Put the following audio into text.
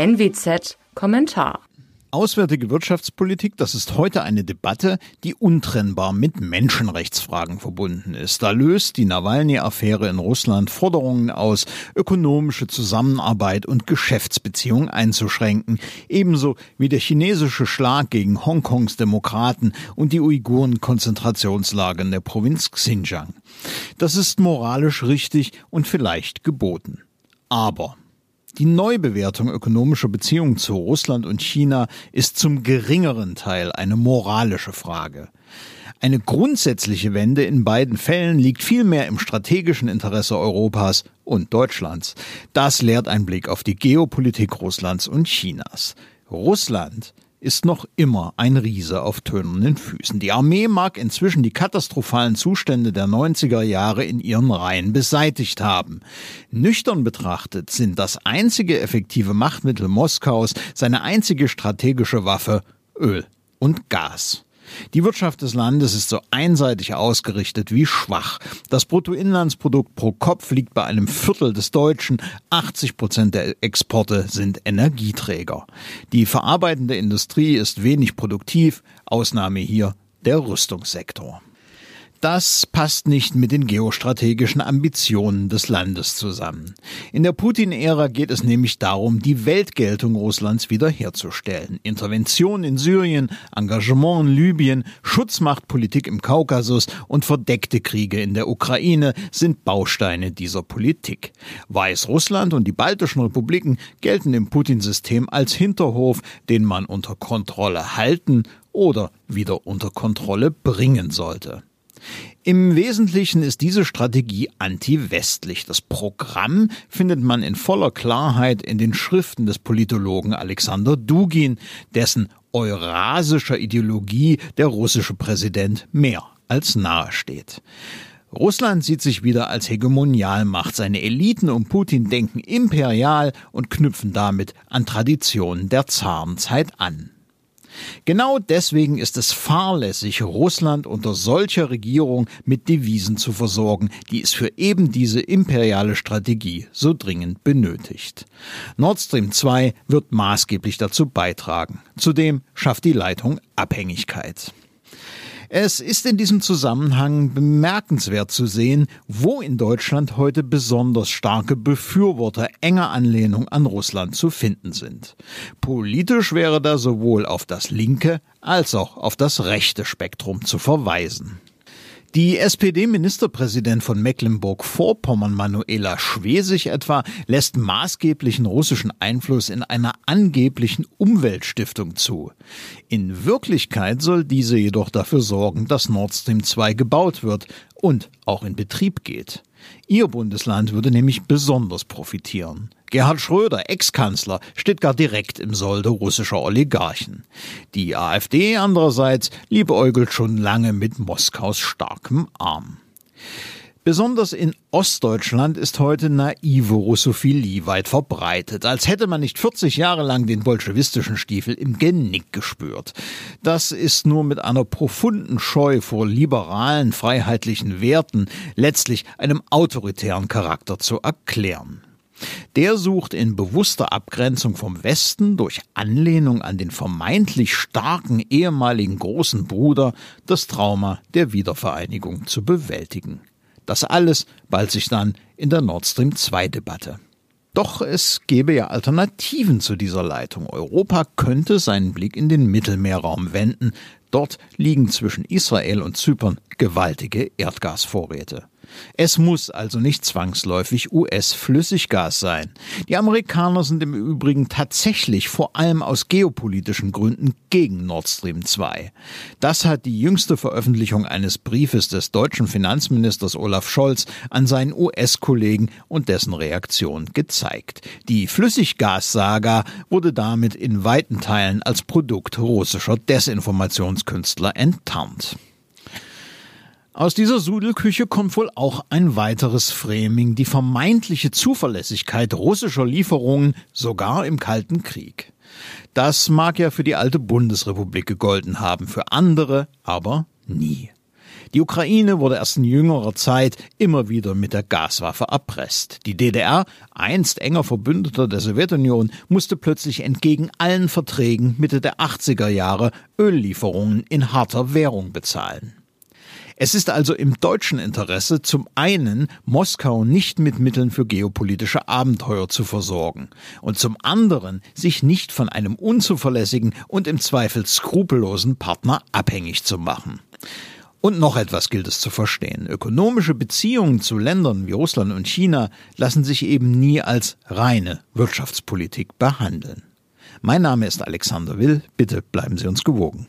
NWZ Kommentar Auswärtige Wirtschaftspolitik, das ist heute eine Debatte, die untrennbar mit Menschenrechtsfragen verbunden ist. Da löst die Nawalny-Affäre in Russland Forderungen aus, ökonomische Zusammenarbeit und Geschäftsbeziehungen einzuschränken, ebenso wie der chinesische Schlag gegen Hongkongs Demokraten und die Uiguren-Konzentrationslager in der Provinz Xinjiang. Das ist moralisch richtig und vielleicht geboten. Aber die Neubewertung ökonomischer Beziehungen zu Russland und China ist zum geringeren Teil eine moralische Frage. Eine grundsätzliche Wende in beiden Fällen liegt vielmehr im strategischen Interesse Europas und Deutschlands. Das lehrt ein Blick auf die Geopolitik Russlands und Chinas. Russland ist noch immer ein Riese auf tönernen Füßen. Die Armee mag inzwischen die katastrophalen Zustände der 90er Jahre in ihren Reihen beseitigt haben. Nüchtern betrachtet sind das einzige effektive Machtmittel Moskaus seine einzige strategische Waffe Öl und Gas. Die Wirtschaft des Landes ist so einseitig ausgerichtet wie schwach. Das Bruttoinlandsprodukt pro Kopf liegt bei einem Viertel des Deutschen. 80 Prozent der Exporte sind Energieträger. Die verarbeitende Industrie ist wenig produktiv. Ausnahme hier der Rüstungssektor. Das passt nicht mit den geostrategischen Ambitionen des Landes zusammen. In der Putin-Ära geht es nämlich darum, die Weltgeltung Russlands wiederherzustellen. Intervention in Syrien, Engagement in Libyen, Schutzmachtpolitik im Kaukasus und verdeckte Kriege in der Ukraine sind Bausteine dieser Politik. Weißrussland und die baltischen Republiken gelten im Putin-System als Hinterhof, den man unter Kontrolle halten oder wieder unter Kontrolle bringen sollte. Im Wesentlichen ist diese Strategie anti-westlich. Das Programm findet man in voller Klarheit in den Schriften des Politologen Alexander Dugin, dessen eurasischer Ideologie der russische Präsident mehr als nahe steht. Russland sieht sich wieder als Hegemonialmacht. Seine Eliten um Putin denken imperial und knüpfen damit an Traditionen der Zarenzeit an. Genau deswegen ist es fahrlässig, Russland unter solcher Regierung mit Devisen zu versorgen, die es für eben diese imperiale Strategie so dringend benötigt. Nord Stream 2 wird maßgeblich dazu beitragen. Zudem schafft die Leitung Abhängigkeit. Es ist in diesem Zusammenhang bemerkenswert zu sehen, wo in Deutschland heute besonders starke Befürworter enger Anlehnung an Russland zu finden sind. Politisch wäre da sowohl auf das linke als auch auf das rechte Spektrum zu verweisen. Die SPD-Ministerpräsident von Mecklenburg-Vorpommern, Manuela Schwesig etwa, lässt maßgeblichen russischen Einfluss in einer angeblichen Umweltstiftung zu. In Wirklichkeit soll diese jedoch dafür sorgen, dass Nord Stream 2 gebaut wird und auch in Betrieb geht. Ihr Bundesland würde nämlich besonders profitieren. Gerhard Schröder, Ex-Kanzler, steht gar direkt im Solde russischer Oligarchen. Die AfD andererseits liebäugelt schon lange mit Moskaus starkem Arm. Besonders in Ostdeutschland ist heute naive Russophilie weit verbreitet, als hätte man nicht 40 Jahre lang den bolschewistischen Stiefel im Genick gespürt. Das ist nur mit einer profunden Scheu vor liberalen, freiheitlichen Werten, letztlich einem autoritären Charakter zu erklären. Der sucht in bewusster Abgrenzung vom Westen durch Anlehnung an den vermeintlich starken ehemaligen großen Bruder das Trauma der Wiedervereinigung zu bewältigen. Das alles bald sich dann in der Nord Stream 2 Debatte. Doch es gäbe ja Alternativen zu dieser Leitung. Europa könnte seinen Blick in den Mittelmeerraum wenden. Dort liegen zwischen Israel und Zypern gewaltige Erdgasvorräte. Es muss also nicht zwangsläufig US-Flüssiggas sein. Die Amerikaner sind im Übrigen tatsächlich vor allem aus geopolitischen Gründen gegen Nord Stream 2. Das hat die jüngste Veröffentlichung eines Briefes des deutschen Finanzministers Olaf Scholz an seinen US-Kollegen und dessen Reaktion gezeigt. Die Flüssiggas-Saga wurde damit in weiten Teilen als Produkt russischer Desinformationskünstler enttarnt. Aus dieser Sudelküche kommt wohl auch ein weiteres Framing, die vermeintliche Zuverlässigkeit russischer Lieferungen sogar im Kalten Krieg. Das mag ja für die alte Bundesrepublik gegolten haben, für andere aber nie. Die Ukraine wurde erst in jüngerer Zeit immer wieder mit der Gaswaffe erpresst. Die DDR, einst enger Verbündeter der Sowjetunion, musste plötzlich entgegen allen Verträgen Mitte der 80er Jahre Öllieferungen in harter Währung bezahlen. Es ist also im deutschen Interesse zum einen, Moskau nicht mit Mitteln für geopolitische Abenteuer zu versorgen und zum anderen, sich nicht von einem unzuverlässigen und im Zweifel skrupellosen Partner abhängig zu machen. Und noch etwas gilt es zu verstehen. Ökonomische Beziehungen zu Ländern wie Russland und China lassen sich eben nie als reine Wirtschaftspolitik behandeln. Mein Name ist Alexander Will. Bitte bleiben Sie uns gewogen.